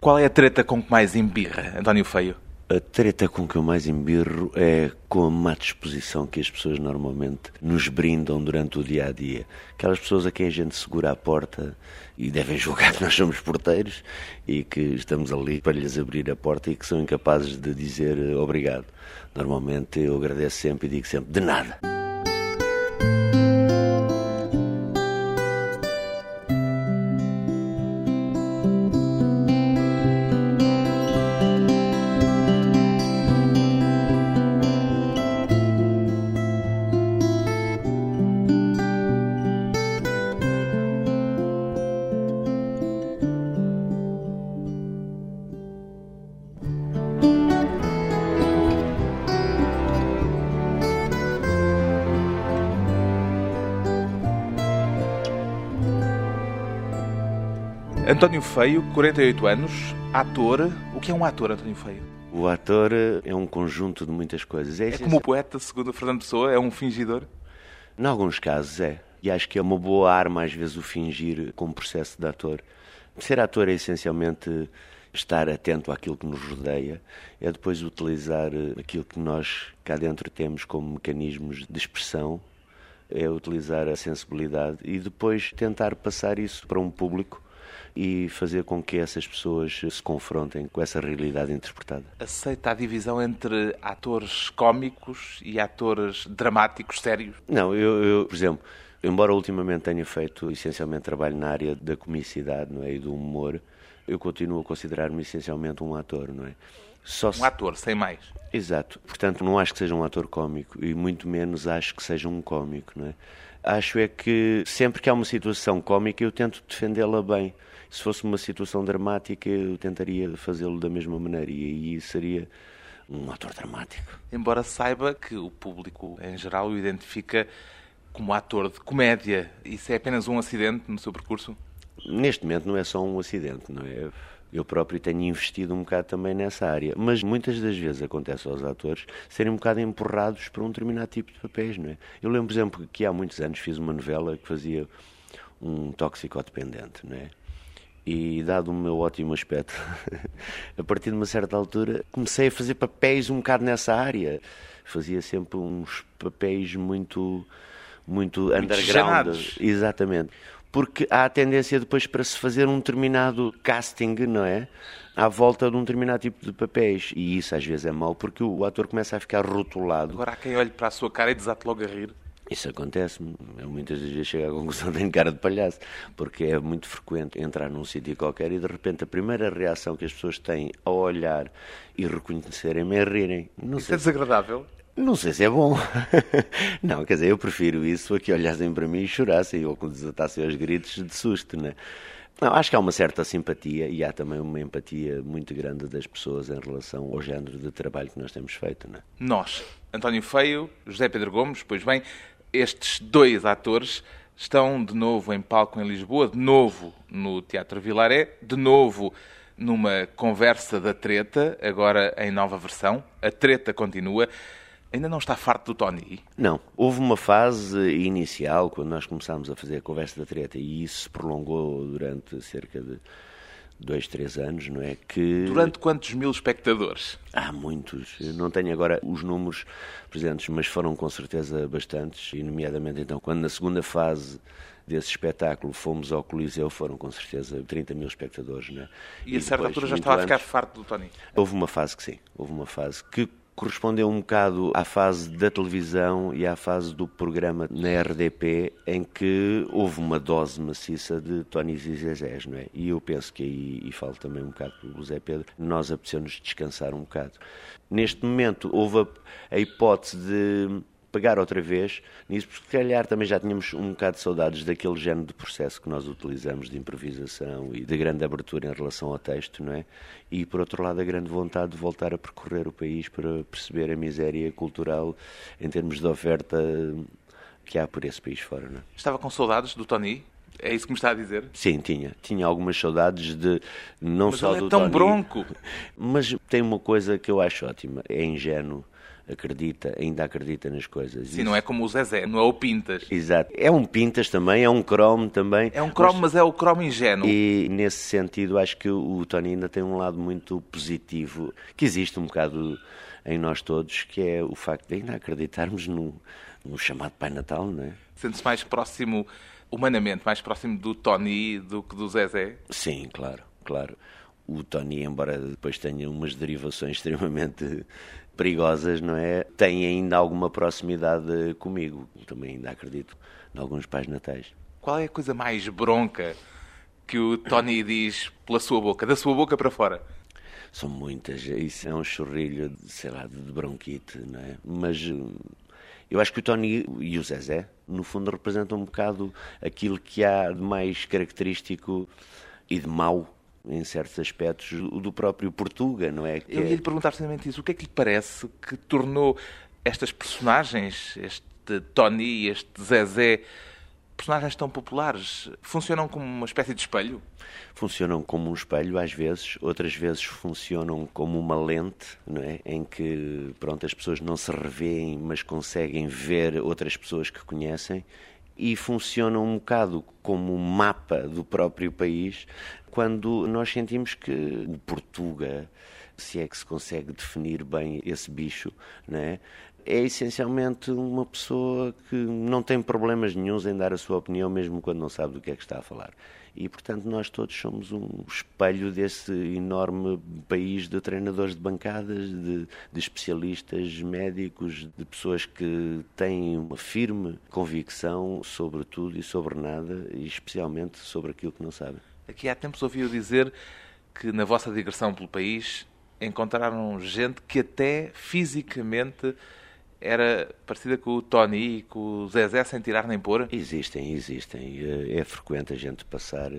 Qual é a treta com que mais embirra, António Feio? A treta com que eu mais embirro é com a má disposição que as pessoas normalmente nos brindam durante o dia a dia. Aquelas pessoas a quem a gente segura a porta e devem julgar que nós somos porteiros e que estamos ali para lhes abrir a porta e que são incapazes de dizer obrigado. Normalmente eu agradeço sempre e digo sempre de nada. António Feio, 48 anos, ator. O que é um ator, António Feio? O ator é um conjunto de muitas coisas. É, é como o poeta, segundo Fernando Pessoa, é um fingidor? Em alguns casos é. E acho que é uma boa arma, às vezes, o fingir como processo de ator. Ser ator é essencialmente estar atento àquilo que nos rodeia, é depois utilizar aquilo que nós cá dentro temos como mecanismos de expressão, é utilizar a sensibilidade e depois tentar passar isso para um público e fazer com que essas pessoas se confrontem com essa realidade interpretada. Aceita a divisão entre atores cómicos e atores dramáticos, sérios? Não, eu, eu por exemplo, embora ultimamente tenha feito essencialmente trabalho na área da comicidade não é, e do humor, eu continuo a considerar-me essencialmente um ator, não é? Só se... Um ator, sem mais. Exato. Portanto, não acho que seja um ator cómico e muito menos acho que seja um cómico, não é? Acho é que sempre que há uma situação cómica eu tento defendê-la bem se fosse uma situação dramática, eu tentaria fazê-lo da mesma maneira e aí seria um ator dramático. Embora saiba que o público em geral o identifica como ator de comédia, isso é apenas um acidente no seu percurso? Neste momento não é só um acidente, não é? Eu próprio tenho investido um bocado também nessa área, mas muitas das vezes acontece aos atores serem um bocado empurrados para um determinado tipo de papéis, não é? Eu lembro, por exemplo, que há muitos anos fiz uma novela que fazia um toxicodependente, não é? e dado o meu ótimo aspecto, a partir de uma certa altura comecei a fazer papéis um bocado nessa área. Fazia sempre uns papéis muito muito, muito underground, exatamente. Porque há a tendência depois para se fazer um determinado casting, não é? À volta de um determinado tipo de papéis. E isso às vezes é mau porque o ator começa a ficar rotulado. Agora há quem olhe para a sua cara e desate logo a rir. Isso acontece-me. Eu muitas vezes chego à conclusão que tenho cara de palhaço, porque é muito frequente entrar num sítio qualquer e de repente a primeira reação que as pessoas têm ao olhar e reconhecerem-me é rirem. Não isso é desagradável? Não sei se é bom. não, quer dizer, eu prefiro isso a que olhassem para mim e chorassem ou que desatassem aos gritos de susto, né? Não, acho que há uma certa simpatia e há também uma empatia muito grande das pessoas em relação ao género de trabalho que nós temos feito. Né? Nós, António Feio, José Pedro Gomes, pois bem, estes dois atores estão de novo em palco em Lisboa, de novo no Teatro Vilaré, de novo numa conversa da treta, agora em nova versão. A treta continua. Ainda não está farto do Tony? Não. Houve uma fase inicial, quando nós começámos a fazer a conversa da treta, e isso se prolongou durante cerca de dois, três anos, não é? Que... Durante quantos mil espectadores? Há muitos. Eu não tenho agora os números presentes, mas foram com certeza bastantes, e nomeadamente então, quando na segunda fase desse espetáculo fomos ao Coliseu, foram com certeza 30 mil espectadores, não é? E, e a certa altura já estava antes, a ficar farto do Tony? Houve uma fase que sim, houve uma fase que correspondeu um bocado à fase da televisão e à fase do programa na RDP, em que houve uma dose maciça de Tonis e Zezés, não é? E eu penso que aí, e falo também um bocado o Zé Pedro, nós apetecemos descansar um bocado. Neste momento houve a, a hipótese de pegar outra vez nisso, porque se calhar também já tínhamos um bocado de saudades daquele género de processo que nós utilizamos de improvisação e de grande abertura em relação ao texto, não é? E por outro lado, a grande vontade de voltar a percorrer o país para perceber a miséria cultural em termos de oferta que há por esse país fora, não é? Estava com saudades do Tony? É isso que me está a dizer? Sim, tinha. Tinha algumas saudades de não mas só ele do é tão Tony, bronco. Mas tem uma coisa que eu acho ótima, é ingênuo acredita, ainda acredita nas coisas. Sim, Isso. não é como o Zezé, não é o Pintas. Exato. É um Pintas também, é um cromo também. É um cromo, mas, mas é o cromo ingênuo. E nesse sentido, acho que o Tony ainda tem um lado muito positivo, que existe um bocado em nós todos, que é o facto de ainda acreditarmos no, no chamado Pai Natal, não é? Sente-se mais próximo, humanamente, mais próximo do Tony do que do Zezé? Sim, claro, claro. O Tony, embora depois tenha umas derivações extremamente perigosas, não é? Tem ainda alguma proximidade comigo. Também ainda acredito em alguns pais natais. Qual é a coisa mais bronca que o Tony diz pela sua boca, da sua boca para fora? São muitas. Isso é um chorrilho, sei lá, de bronquite, não é? Mas hum, eu acho que o Tony e o Zezé, no fundo, representam um bocado aquilo que há de mais característico e de mau em certos aspectos, do próprio Portuga, não é? Que Eu ia lhe perguntar precisamente isso. O que é que lhe parece que tornou estas personagens, este Tony e este Zezé, personagens tão populares, funcionam como uma espécie de espelho? Funcionam como um espelho às vezes, outras vezes funcionam como uma lente, não é? Em que, pronto, as pessoas não se revêem, mas conseguem ver outras pessoas que conhecem e funcionam um bocado como mapa do próprio país quando nós sentimos que o Portuga, se é que se consegue definir bem esse bicho, não é? é essencialmente uma pessoa que não tem problemas nenhums em dar a sua opinião, mesmo quando não sabe do que é que está a falar. E, portanto, nós todos somos um espelho desse enorme país de treinadores de bancadas, de, de especialistas médicos, de pessoas que têm uma firme convicção sobre tudo e sobre nada, e especialmente sobre aquilo que não sabem. Aqui há tempos ouvi dizer que na vossa digressão pelo país encontraram gente que até fisicamente era parecida com o Tony e com o Zezé sem tirar nem pôr? Existem, existem. É frequente a gente passar.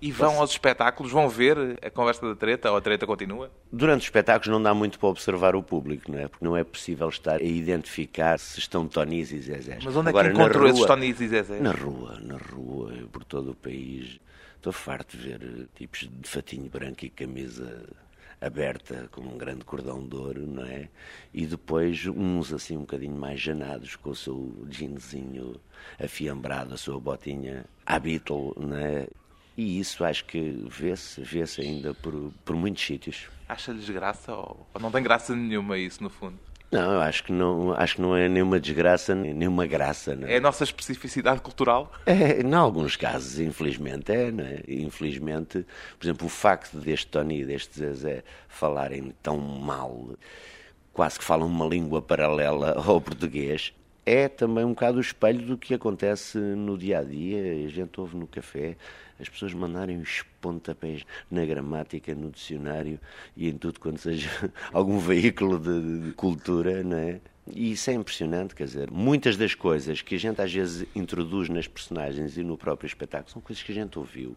E vão aos espetáculos, vão ver a conversa da treta ou a treta continua? Durante os espetáculos não dá muito para observar o público, não é? Porque não é possível estar a identificar se estão Tonis e Zezés. Mas onde Agora, é que encontrou esses Tonis e Zezés? Na rua, na rua, por todo o país. Estou farto de ver tipos de fatinho branco e camisa aberta com um grande cordão de ouro, não é? E depois uns assim um bocadinho mais janados com o seu jeanzinho afiambrado, a sua botinha à Beatle, não é? E isso acho que vê-se, vê-se ainda por, por muitos sítios. Acha-lhes graça ou, ou não tem graça nenhuma isso no fundo? Não, acho que não, acho que não é nenhuma desgraça, nenhuma graça. Não é? a nossa especificidade cultural? É, em alguns casos, infelizmente, é, não é? Infelizmente, por exemplo, o facto deste Tony e deste Zezé falarem tão mal, quase que falam uma língua paralela ao português, é também um bocado o espelho do que acontece no dia a dia. A gente ouve no café as pessoas mandarem os pontapés na gramática, no dicionário e em tudo quanto seja algum veículo de, de cultura, não é? E isso é impressionante, quer dizer, muitas das coisas que a gente às vezes introduz nas personagens e no próprio espetáculo são coisas que a gente ouviu.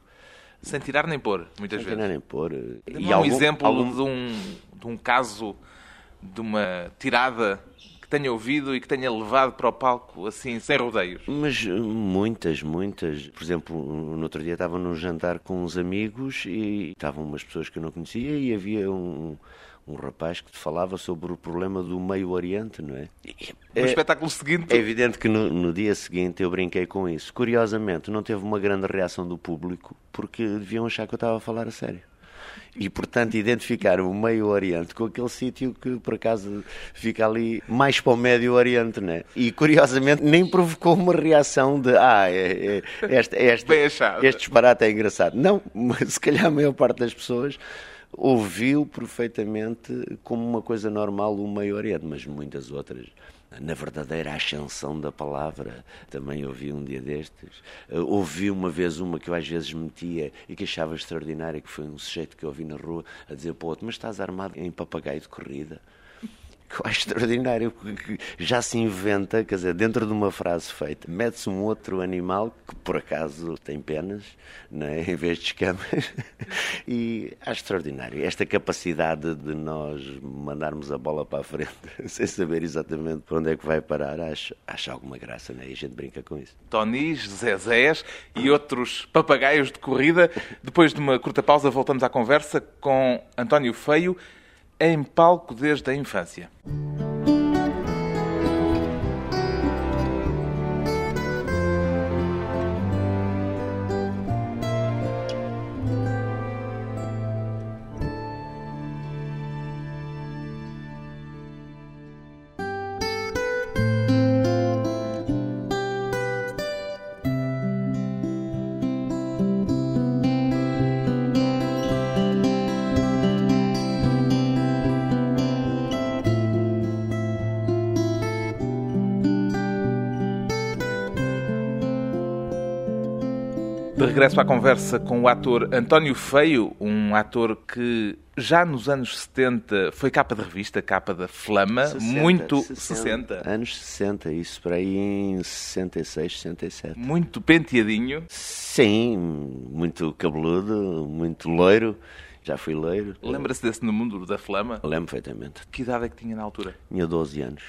Sem tirar nem pôr, muitas Sem vezes. Sem tirar nem pôr. E um algum, exemplo algum... De, um, de um caso, de uma tirada que tenha ouvido e que tenha levado para o palco assim, sem rodeios? Mas muitas, muitas. Por exemplo, no outro dia estava num jantar com uns amigos e estavam umas pessoas que eu não conhecia e havia um, um rapaz que falava sobre o problema do Meio Oriente, não é? No é, espetáculo seguinte. É evidente que no, no, dia seguinte eu brinquei com isso. Curiosamente, não teve uma grande reação do público porque deviam achar que eu estava a falar a sério e, portanto, identificar o Meio Oriente com aquele sítio que, por acaso, fica ali mais para o Médio Oriente, né? E, curiosamente, nem provocou uma reação de ah, é, é, este, este, este disparate é engraçado. Não, mas se calhar a maior parte das pessoas ouviu perfeitamente como uma coisa normal o Meio Oriente, mas muitas outras na verdadeira ascensão da palavra. Também ouvi um dia destes. Uh, ouvi uma vez uma que eu às vezes metia e que achava extraordinária, que foi um sujeito que eu ouvi na rua a dizer para o outro, mas estás armado em papagaio de corrida? Que eu acho extraordinário, que já se inventa, quer dizer, dentro de uma frase feita, mete-se um outro animal que por acaso tem penas, né, em vez de escamas, e acho extraordinário. Esta capacidade de nós mandarmos a bola para a frente sem saber exatamente para onde é que vai parar, acho, acho alguma graça, né? e a gente brinca com isso. Tonis, Zezés e outros papagaios de corrida. Depois de uma curta pausa, voltamos à conversa com António Feio em palco desde a infância. Regresso à conversa com o ator António Feio, um ator que já nos anos 70 foi capa de revista, capa da Flama, 60, muito 60. 60. Anos 60, isso para aí em 66, 67. Muito penteadinho. Sim, muito cabeludo, muito loiro. Já fui loiro. Lembra-se desse no mundo da Flama? Lembro perfeitamente. Que idade é que tinha na altura? Tinha 12 anos.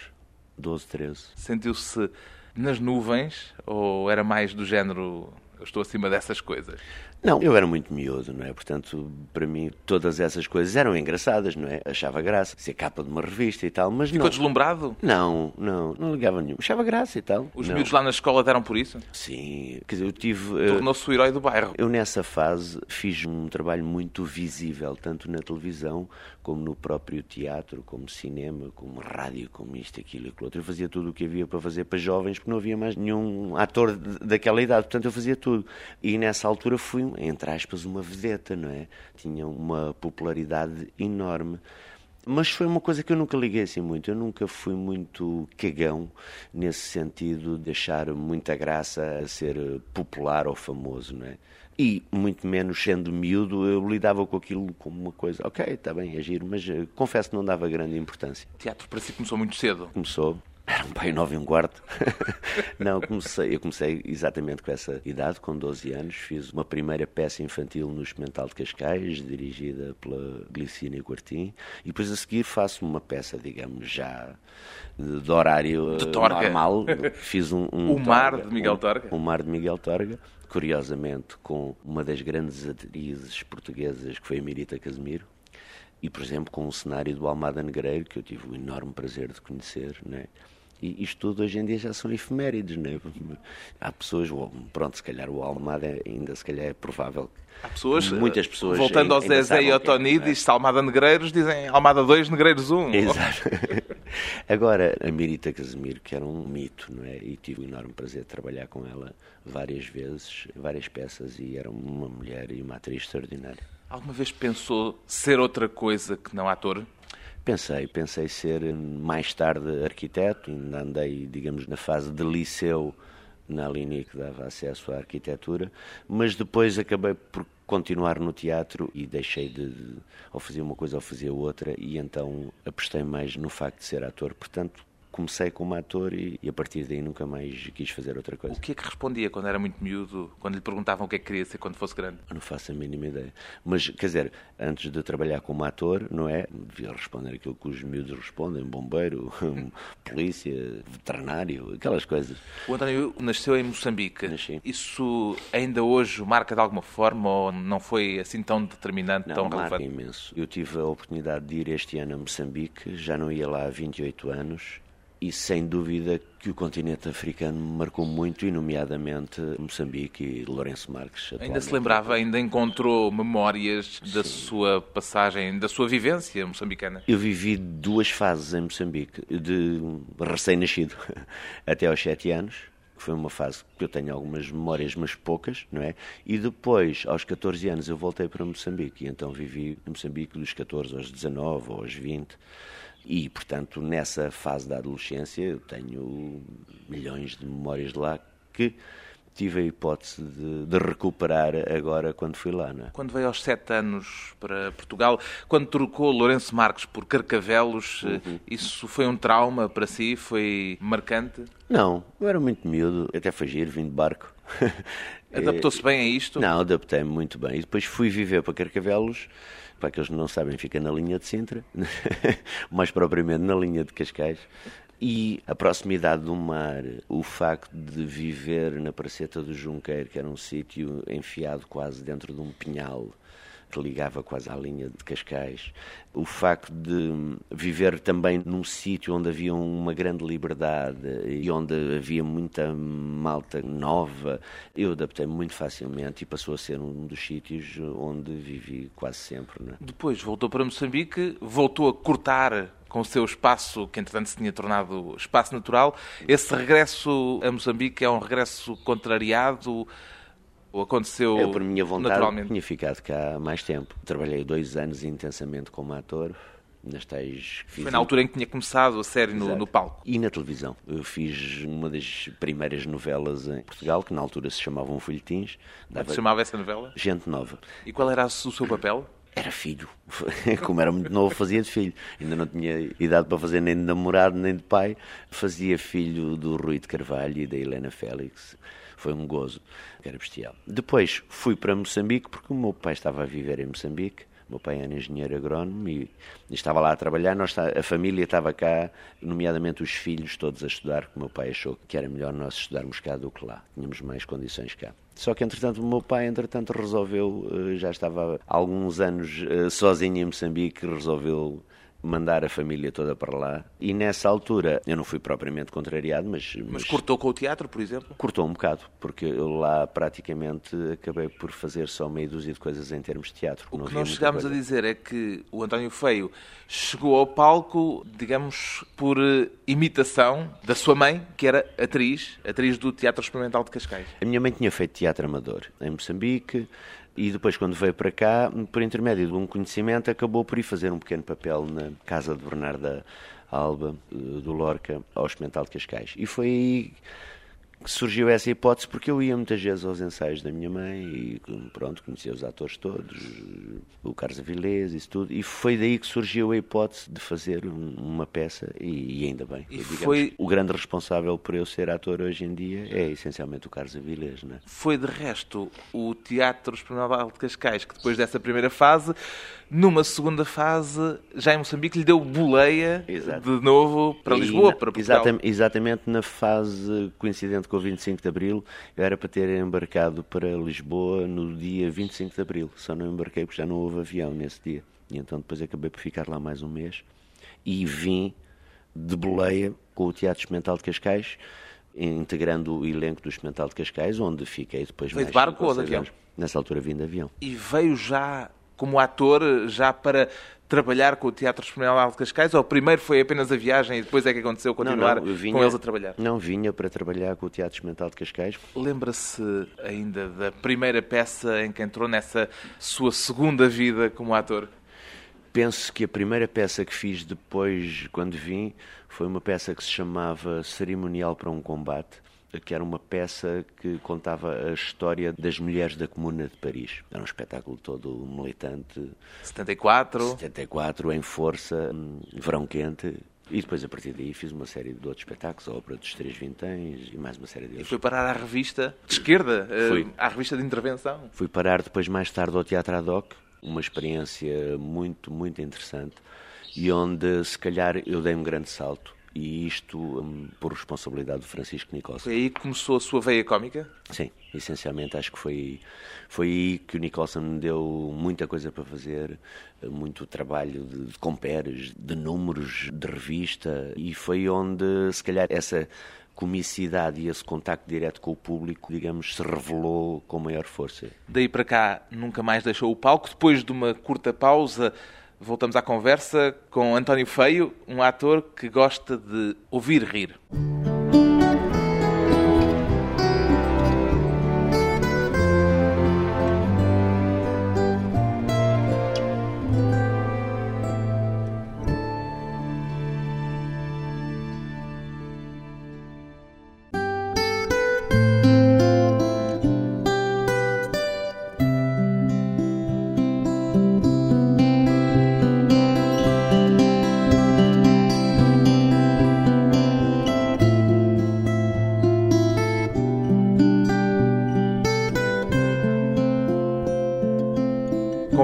12, 13. Sentiu-se nas nuvens ou era mais do género estou acima dessas coisas? Não, eu era muito miúdo, não é? Portanto, para mim, todas essas coisas eram engraçadas, não é? Achava graça. Ser capa de uma revista e tal, mas Ficou não. deslumbrado? Não, não, não ligava nenhum. Achava graça e tal. Os não. miúdos lá na escola deram por isso? Sim, quer dizer, eu tive. eh, Tornou-se o herói do bairro. Eu nessa fase fiz um trabalho muito visível, tanto na televisão, como no próprio teatro, como cinema, como rádio, como isto, aquilo aquilo outro. Eu fazia tudo o que havia para fazer para jovens, porque não havia mais nenhum ator daquela idade, portanto eu fazia tudo. E nessa altura fui, entre aspas, uma vedeta, não é? Tinha uma popularidade enorme. Mas foi uma coisa que eu nunca liguei assim muito. Eu nunca fui muito cagão nesse sentido de achar muita graça a ser popular ou famoso, não é? E muito menos sendo miúdo, eu lidava com aquilo como uma coisa, ok, está bem, é giro, mas eh, confesso que não dava grande importância. O teatro para si começou muito cedo. Começou, era um pai nove e um quarto. não, comecei, eu comecei exatamente com essa idade, com 12 anos. Fiz uma primeira peça infantil no Experimental de Cascais, dirigida pela Glicínia Quartim. E depois a seguir faço uma peça, digamos, já de, horário De normal. Fiz um, um O Mar Torga, de Miguel um- Torga. O Mar de Miguel Torga. Curiosamente, com uma das grandes atrizes portuguesas, que foi a Mirita Casemiro. E, por exemplo, com o cenário do Almada Negreiro, que eu tive o enorme prazer de conhecer, né? E isto tudo hoje em dia já são efemérides, né? Há pessoas, pronto, se calhar o Almada ainda se calhar é provável. Há pessoas, Muitas pessoas voltando ao ainda Zezé e ao que é, Tony, não é? diz-se Almada Negreiros, dizem Almada 2, Negreiros 1. Exato. Agora, a Mirita Casemiro, que era um mito, não é? E tive o enorme prazer de trabalhar com ela várias vezes, várias peças, e era uma mulher e uma atriz extraordinária. Alguma vez pensou ser outra coisa que não ator? Pensei, pensei ser mais tarde arquiteto, ainda andei, digamos, na fase de liceu na linha que dava acesso à arquitetura, mas depois acabei por continuar no teatro e deixei de, de ou fazia uma coisa ou fazia outra e então apostei mais no facto de ser ator, portanto comecei como ator e, e a partir daí nunca mais quis fazer outra coisa. O que é que respondia quando era muito miúdo, quando lhe perguntavam o que é que queria ser quando fosse grande? Eu Não faço a mínima ideia. Mas, quer dizer, antes de trabalhar como ator, não é? Devia responder aquilo que os miúdos respondem: bombeiro, polícia, veterinário, aquelas coisas. O António nasceu em Moçambique. Nasci. Isso ainda hoje marca de alguma forma ou não foi assim tão determinante, tão Não, marca relevante? imenso. Eu tive a oportunidade de ir este ano a Moçambique, já não ia lá há 28 anos. E sem dúvida que o continente africano marcou muito, e nomeadamente Moçambique e Lourenço Marques. Ainda se lembrava, ainda encontrou memórias da sua passagem, da sua vivência moçambicana? Eu vivi duas fases em Moçambique, de recém-nascido até aos sete anos, que foi uma fase que eu tenho algumas memórias, mas poucas, não é? E depois, aos 14 anos, eu voltei para Moçambique, e então vivi em Moçambique dos 14 aos 19 ou aos 20. E, portanto, nessa fase da adolescência, eu tenho milhões de memórias de lá que tive a hipótese de, de recuperar agora quando fui lá, não é? Quando veio aos sete anos para Portugal, quando trocou Lourenço Marques por Carcavelos, Uhum. isso foi um trauma para si? Foi marcante? Não, eu era muito miúdo, até foi giro, vim de barco. Adaptou-se bem a isto? Não, adaptei-me muito bem. E depois fui viver para Carcavelos, para aqueles que não sabem, fica na linha de Sintra, mais propriamente na linha de Cascais. E a proximidade do mar, o facto de viver na Praceta do Junqueiro, que era um sítio enfiado quase dentro de um pinhal, que ligava quase à linha de Cascais. O facto de viver também num sítio onde havia uma grande liberdade e onde havia muita malta nova, eu adaptei-me muito facilmente e passou a ser um dos sítios onde vivi quase sempre. Não é? Depois voltou para Moçambique, voltou a cortar com o seu espaço, que entretanto se tinha tornado espaço natural. Esse regresso a Moçambique é um regresso contrariado ou aconteceu Eu, por minha vontade, naturalmente? tinha ficado cá mais tempo. Trabalhei dois anos intensamente como ator, nas tais... Foi na altura em que tinha começado a série no, no, palco. E na televisão. Eu fiz uma das primeiras novelas em Portugal, que na altura se chamavam Folhetins. Como é se chamava essa novela? Gente Nova. E qual era o seu papel? Era filho. Como era muito novo, fazia de filho. Ainda não tinha idade para fazer nem de namorado, nem de pai. Fazia filho do Rui de Carvalho e da Helena Félix. Foi um gozo, era bestial. Depois fui para Moçambique, porque o meu pai estava a viver em Moçambique o meu pai era engenheiro agrónomo e, estava lá a trabalhar. Nós, a família estava cá, nomeadamente os filhos todos a estudar, porque o meu pai achou que era melhor nós estudarmos cá do que lá. Tínhamos mais condições cá. Só que, entretanto, o meu pai, entretanto, resolveu, eh, já estava há alguns anos eh, sozinho em Moçambique, resolveu mandar a família toda para lá. E nessa altura, eu não fui propriamente contrariado, mas. Mas, mas cortou com o teatro, por exemplo? Cortou um bocado, porque eu lá praticamente acabei por fazer só meia dúzia de coisas em termos de teatro. O que nós chegámos a dizer é que o António Feio chegou ao palco, digamos, por eh, imitação da sua mãe, que era atriz, atriz do Teatro Experimental de Cascais. A minha mãe tinha feito teatro amador em Moçambique e depois, quando veio para cá, por intermédio de um conhecimento, acabou por ir fazer um pequeno papel na casa de Bernarda Alba, eh, do Lorca, ao Experimental de Cascais. E foi aí que surgiu essa hipótese porque eu ia muitas vezes aos ensaios da minha mãe e pronto, conhecia os atores todos, o Carlos Avilés e isso tudo, e foi daí que surgiu a hipótese de fazer um, uma peça e, e, ainda bem. E digamos, foi... O grande responsável por eu ser ator hoje em dia é essencialmente o Carlos Avilés. Né? Foi de resto o Teatro Experimental de Cascais que depois dessa primeira fase numa segunda fase, já em Moçambique, lhe deu boleia Exato. de novo para Lisboa, para Portugal. Exatamente, exatamente na fase coincidente com o 25 de Abril, eu era para ter embarcado para Lisboa no dia 25 de Abril, só não embarquei porque já não houve avião nesse dia. E então depois acabei por ficar lá mais um mês e vim de boleia com o Teatro Experimental de Cascais, integrando o elenco do Experimental de Cascais, onde fiquei depois Foi mais de barco ou de avião? Nessa altura vim de avião. E veio já como ator já para trabalhar com o Teatro Experimental de Cascais? Ou primeiro foi apenas a viagem e depois é que aconteceu continuar não, não, vinha, com eles a trabalhar? Não, vinha para trabalhar com o Teatro Experimental de Cascais. Lembra-se ainda da primeira peça em que entrou nessa sua segunda vida como ator? Penso que a primeira peça que fiz depois, quando vim, foi uma peça que se chamava Cerimonial para um Combate que era uma peça que contava a história das mulheres da Comuna de Paris. Era um espetáculo todo militante. 74? 74, em força, hum, verão quente. E depois, a partir daí, fiz uma série de outros espetáculos, a Ópera dos Três Vinténs e mais uma série de outros. E foi parar à revista de esquerda, eh, Fui. à revista de intervenção? Fui parar depois, mais tarde, ao Teatro Ad Hoc, uma experiência muito, muito interessante e onde, se calhar, eu dei um grande salto e isto um, por responsabilidade do Francisco Nicholson. Foi aí que começou a sua veia cómica? Sim, essencialmente acho que foi, foi aí que o Nicholson me deu muita coisa para fazer, muito trabalho de, de compares, de números, de revista, e foi onde, se calhar, essa comicidade e esse contacto direto com o público, digamos, se revelou com maior força. Daí para cá nunca mais deixou o palco, depois de uma curta pausa Voltamos à conversa com António Feio, um ator que gosta de ouvir rir.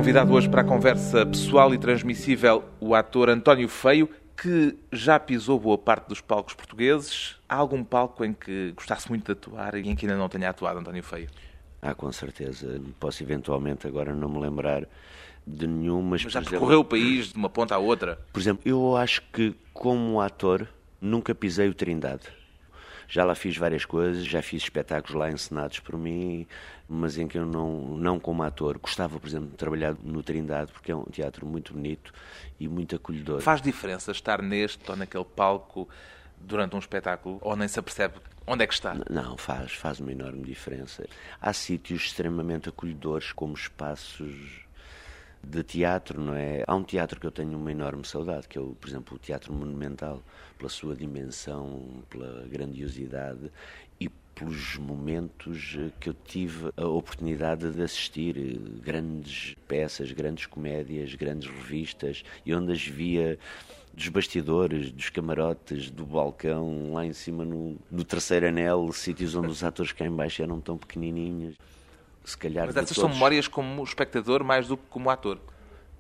Convidado hoje para a conversa pessoal e transmissível o ator António Feio, que já pisou boa parte dos palcos portugueses. Há algum palco em que gostasse muito de atuar e em que ainda não tenha atuado, António Feio? Ah, com certeza. Posso eventualmente agora não me lembrar de nenhum, mas... mas já percorreu exemplo, o país de uma ponta à outra? Por exemplo, eu acho que como ator nunca pisei o Trindade. Já lá fiz várias coisas, já fiz espetáculos lá encenados por mim, mas em que eu não, não como ator. Gostava, por exemplo, de trabalhar no Trindade, porque é um teatro muito bonito e muito acolhedor. Faz diferença estar neste ou naquele palco durante um espetáculo, ou nem se apercebe onde é que está? Não, faz, faz uma enorme diferença. Há sítios extremamente acolhedores, como espaços de teatro, não é? Há um teatro que eu tenho uma enorme saudade, que é, o, por exemplo, o Teatro Monumental, pela sua dimensão, pela grandiosidade e pelos momentos que eu tive a oportunidade de assistir grandes peças, grandes comédias, grandes revistas e onde as via dos bastidores, dos camarotes, do balcão, lá em cima no, no terceiro anel, sítios onde os atores cá em baixo eram tão pequenininhos. Se calhar Mas essas todos... são memórias como espectador mais do que como ator.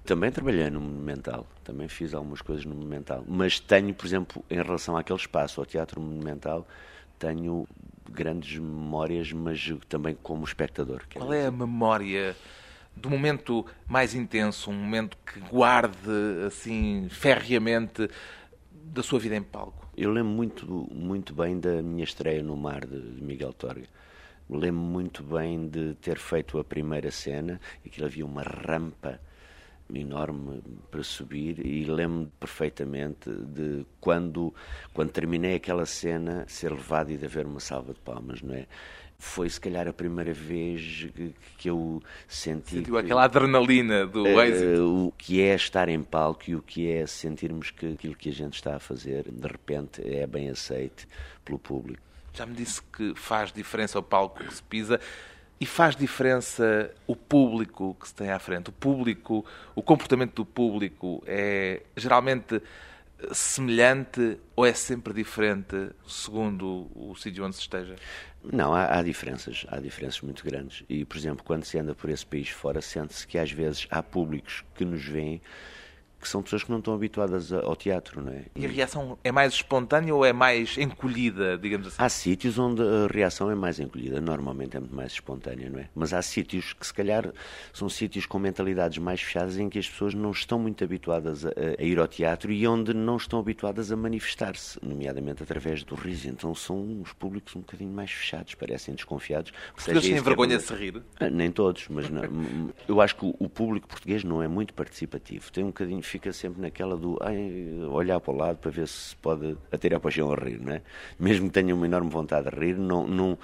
Também trabalhei no Monumental, também fiz algumas coisas no Monumental, mas tenho, por exemplo, em relação àquele espaço, ao Teatro Monumental, tenho grandes memórias, mas também como espectador. Qual é a memória do momento mais intenso, um momento que guarde assim ferreamente da sua vida em palco? Eu lembro muito, muito bem da minha estreia no Mar de Miguel Torga. Lembro muito bem de ter feito a primeira cena, e que havia uma rampa enorme para subir e lembro perfeitamente de quando quando terminei aquela cena ser levado e de haver uma salva de palmas, não é? foi se calhar a primeira vez que eu senti. Sentiu aquela adrenalina do uh, êxito. O que é estar em palco e o que é sentirmos que aquilo que a gente está a fazer, de repente, é bem aceito pelo público. Já me disse que faz diferença o palco que se pisa. E faz diferença o público que se tem à frente? O público, o comportamento do público é geralmente semelhante ou é sempre diferente segundo o sítio onde se esteja? Não, há, há, diferenças, há diferenças muito grandes. E, por exemplo, quando se anda por esse país fora, sente-se que às vezes há públicos que nos veem que são pessoas que não estão habituadas ao teatro, não é? E a reação é mais espontânea ou é mais encolhida, digamos assim? Há sítios onde a reação é mais encolhida, normalmente é muito mais espontânea, não é? Mas há sítios que se calhar são sítios com mentalidades mais fechadas em que as pessoas não estão muito habituadas a, a ir ao teatro e onde não estão habituadas a manifestar-se, nomeadamente através do riso. Então são uns públicos um bocadinho mais fechados, parecem desconfiados. Eles têm vergonha de se rir? Ah, nem todos, mas não, eu acho que o público português não é muito participativo. Tem um bocadinho fica sempre naquela do ai, olhar para o lado para ver se pode atirar para o chão a rir, não é? Mesmo que tenha uma enorme vontade de rir, não, não,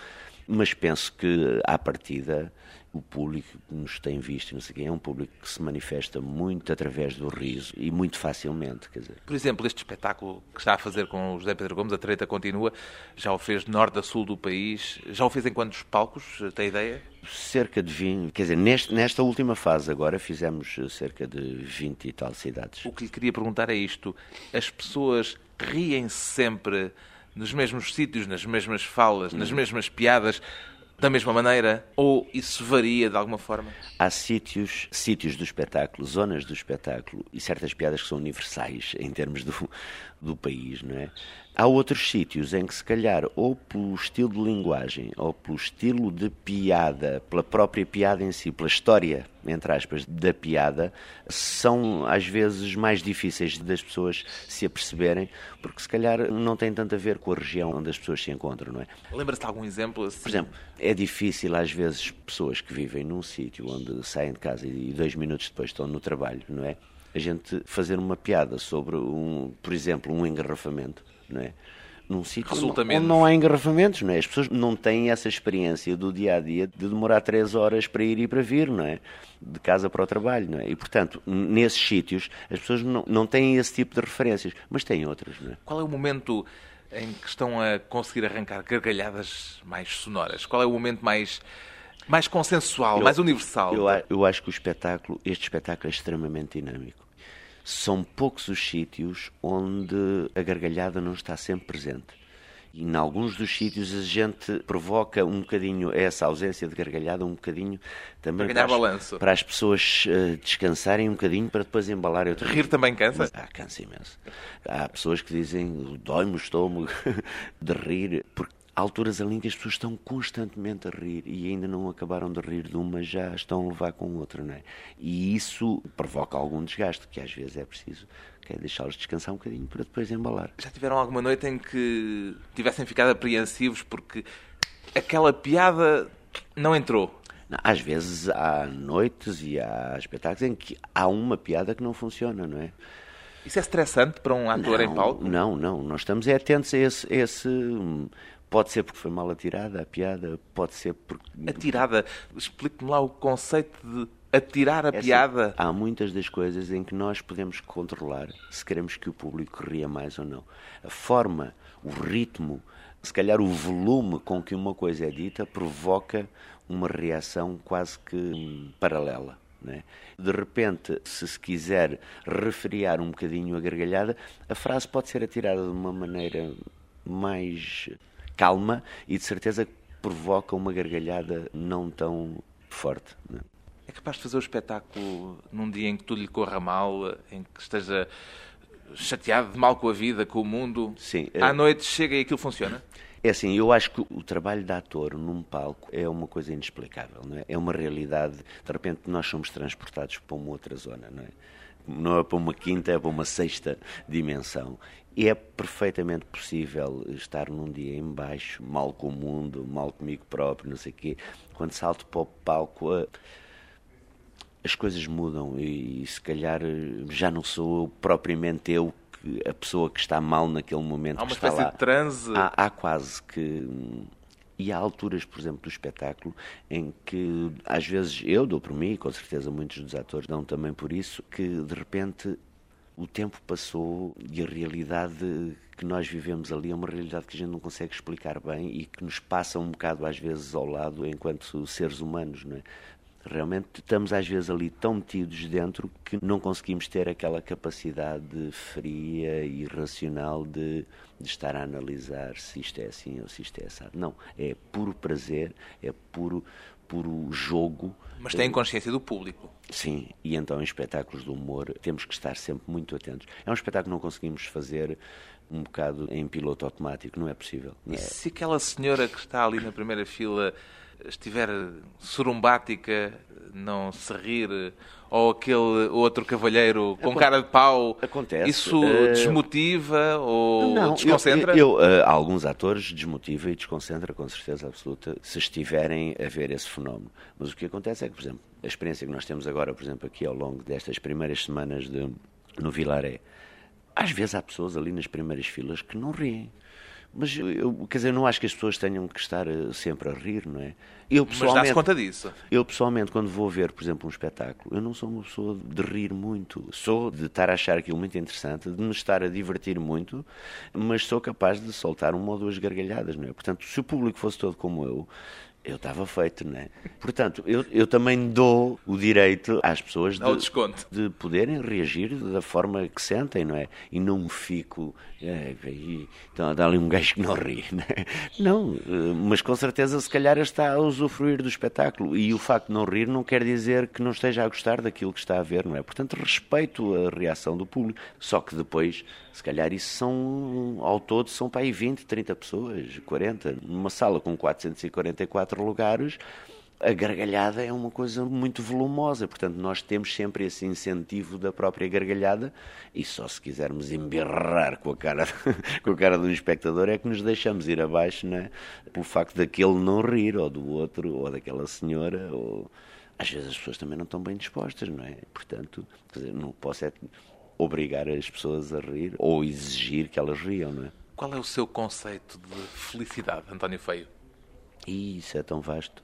mas penso que à partida o público que nos tem visto, não sei quem, é um público que se manifesta muito através do riso e muito facilmente. Quer dizer. Por exemplo, este espetáculo que está a fazer com o José Pedro Gomes, a treta continua, já o fez de norte a sul do país, já o fez em quantos palcos, tem ideia? Cerca de 20, quer dizer, neste, nesta última fase agora fizemos cerca de 20 e tal cidades. O que lhe queria perguntar é isto, as pessoas riem -se sempre nos mesmos sítios, nas mesmas falas, nas hum. mesmas piadas, da mesma maneira? Ou isso varia de alguma forma? Há sítios, sítios do espetáculo, zonas do espetáculo e certas piadas que são universais em termos do, do país, não é? Há outros sítios em que, se calhar, ou pelo estilo de linguagem, ou pelo estilo de piada, pela própria piada em si, pela história, entre aspas, da piada, são às vezes mais difíceis das pessoas se aperceberem, porque se calhar não tem tanto a ver com a região onde as pessoas se encontram, não é? Lembra-se de algum exemplo? Assim? Por exemplo, é difícil às vezes pessoas que vivem num sítio onde saem de casa e dois minutos depois estão no trabalho, não é? A gente fazer uma piada sobre, um, por exemplo, um engarrafamento não é? Num sítio onde não há engarrafamentos, não é? As pessoas não têm essa experiência do dia a dia de demorar três horas para ir e para vir, não é? De casa para o trabalho, não é? E portanto, nesses sítios, as pessoas não, não têm esse tipo de referências, mas têm outras, não é? Qual é o momento em que estão a conseguir arrancar gargalhadas mais sonoras? Qual é o momento mais mais consensual, eu, mais universal? Eu, eu acho que o espetáculo, este espetáculo é extremamente dinâmico são poucos os sítios onde a gargalhada não está sempre presente. E em alguns dos sítios a gente provoca um bocadinho essa ausência de gargalhada, um bocadinho também para, para, as, para as, pessoas uh, descansarem um bocadinho para depois embalar. Rir também cansa? Mas, ah, cansa imenso. Há pessoas que dizem dói-me o estômago de rir, porque há alturas ali em que as pessoas estão constantemente a rir e ainda não acabaram de rir de uma, já estão a levar com outra, não é? E isso provoca algum desgaste, que às vezes é preciso que é deixá-los descansar um bocadinho para depois embalar. Já tiveram alguma noite em que tivessem ficado apreensivos porque aquela piada não entrou? Às vezes há noites e há espetáculos em que há uma piada que não funciona, não é? Isso é estressante para um ator não, em palco? Não, não. Nós estamos é atentos a esse, esse Pode ser porque foi mal atirada a piada, pode ser porque. Atirada, explique-me lá o conceito de atirar a É assim, piada? há muitas das coisas em que nós podemos controlar se queremos que o público ria mais ou não. A forma, o ritmo, se calhar o volume com que uma coisa é dita provoca uma reação quase que hum, paralela. né? De repente, se se quiser refriar um bocadinho a gargalhada, a frase pode ser atirada de uma maneira mais calma e de certeza provoca uma gargalhada não tão forte. né? É capaz de fazer o espetáculo num dia em que tudo lhe corra mal, em que esteja chateado de mal com a vida, com o mundo? Sim, À eh, noite chega e aquilo funciona? É assim, eu acho que o trabalho de ator num palco é uma coisa inexplicável, não é? É uma realidade, de repente nós somos transportados para uma outra zona, não é? Não é para uma quinta, é para uma sexta dimensão. E é perfeitamente possível estar num dia em baixo, mal com o mundo, mal comigo próprio, não sei o quê. Quando salto para o palco, eh, as coisas mudam e, se calhar eh, já não sou propriamente eu a pessoa que está mal naquele momento Há uma que está espécie lá. de transe. Há, há quase que. E há alturas, por exemplo, do espetáculo em que, às vezes, eu dou por mim, e com certeza muitos dos atores dão também por isso, que de repente o tempo passou e a realidade que nós vivemos ali é uma realidade que a gente não consegue explicar bem e que nos passa um bocado, às vezes, ao lado enquanto seres humanos, não é? Realmente estamos às vezes ali tão metidos dentro que não conseguimos ter aquela capacidade fria e racional de, de estar a analisar se isto é assim ou se isto é assado. Não, é puro prazer, é puro, puro jogo. Mas tem consciência do público. Sim, e então em espetáculos de humor temos que estar sempre muito atentos. É um espetáculo que não conseguimos fazer um bocado em piloto automático, não é possível. E se aquela senhora que está ali na primeira fila estiver surumbática, não se rir, ou aquele outro cavalheiro com cara de pau, Acontece. isso Eh, desmotiva ou Não, desconcentra? Eu, eu, eh, alguns atores desmotiva e desconcentra, com certeza absoluta, se estiverem a ver esse fenómeno. Mas o que acontece é que, por exemplo, a experiência que nós temos agora, por exemplo, aqui ao longo destas primeiras semanas de, no Vilaré, às vezes há pessoas ali nas primeiras filas que não riem. Mas eu, eu- quer dizer, não acho que as pessoas tenham que estar eh, sempre a rir, não é? Eu Mas pessoalmente, dá-se conta disso. eu pessoalmente, quando vou ver, por exemplo, um espetáculo, eu não sou uma pessoa de rir muito. Sou de estar a achar aquilo muito interessante, de me estar a divertir muito, mas sou capaz de soltar uma ou duas gargalhadas, não é? Portanto, se o público fosse todo como eu, eu estava feito, não é? Portanto, eu, eu também dou o direito às pessoas de, desconto. de poderem reagir da forma que sentem, não é? E não fico. É, aí, então, dá ali um gajo que não ri, não é? Não, eh, mas com certeza, se calhar, está a usufruir do espetáculo. E o facto de não rir não quer dizer que não esteja a gostar daquilo que está a ver, não é? Portanto, respeito a reação do público. Só que depois, se calhar, isso são, ao todo, são para aí 20, 30 pessoas, 40. Numa sala com 444 lugares. A gargalhada é uma coisa muito volumosa, portanto, nós temos sempre esse incentivo da própria gargalhada e só se quisermos emberrar com a cara, com a cara do espectador é que nos deixamos ir abaixo, não é? Pelo facto daquele não rir, ou do outro, ou daquela senhora, ou... Às vezes as pessoas também não estão bem dispostas, não é? Portanto, dizer, não posso é obrigar as pessoas a rir ou exigir que elas riam, não é? Qual é o seu conceito de felicidade, António Feio? Isso é tão vasto.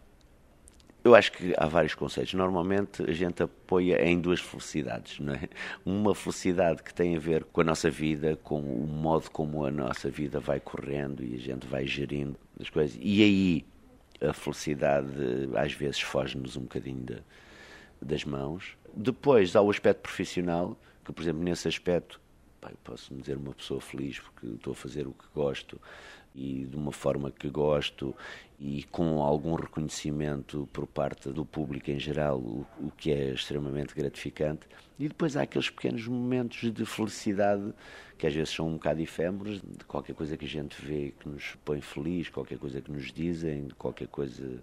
Eu acho que há vários conceitos. Normalmente a gente apoia em duas felicidades, não é? Uma felicidade que tem a ver com a nossa vida, com o modo como a nossa vida vai correndo e a gente vai gerindo as coisas. E aí a felicidade às vezes foge-nos um bocadinho de- das mãos. Depois há o aspecto profissional, que por exemplo nesse aspecto pá, eu posso me dizer uma pessoa feliz porque estou a fazer o que gosto e de uma forma que gosto e com algum reconhecimento por parte do público em geral, o, o que é extremamente gratificante. E depois há aqueles pequenos momentos de felicidade que às vezes são um bocado efêmeros, de qualquer coisa que a gente vê que nos põe feliz, qualquer coisa que nos dizem, qualquer coisa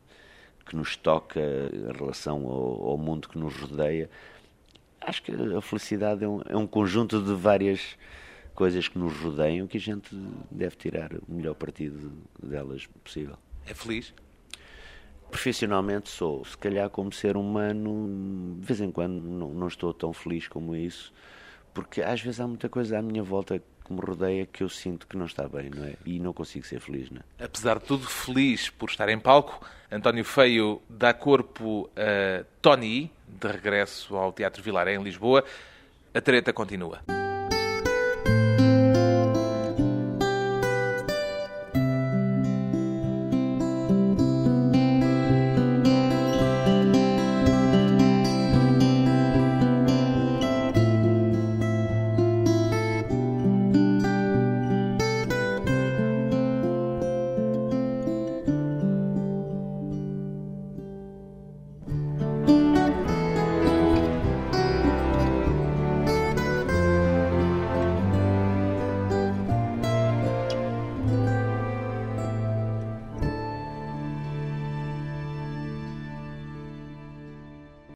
que nos toca em relação ao, ao mundo que nos rodeia. Acho que a felicidade é um, é um conjunto de várias coisas que nos rodeiam que a gente deve tirar o melhor partido delas possível. É feliz? Profissionalmente sou, se calhar como ser humano, de vez em quando não, não estou tão feliz como isso, porque às vezes há muita coisa à minha volta que me rodeia que eu sinto que não está bem, não é? E não consigo ser feliz, não é? Apesar de tudo, feliz por estar em palco, António Feio dá corpo a Tony, de regresso ao Teatro Vilaré, em Lisboa. A treta continua.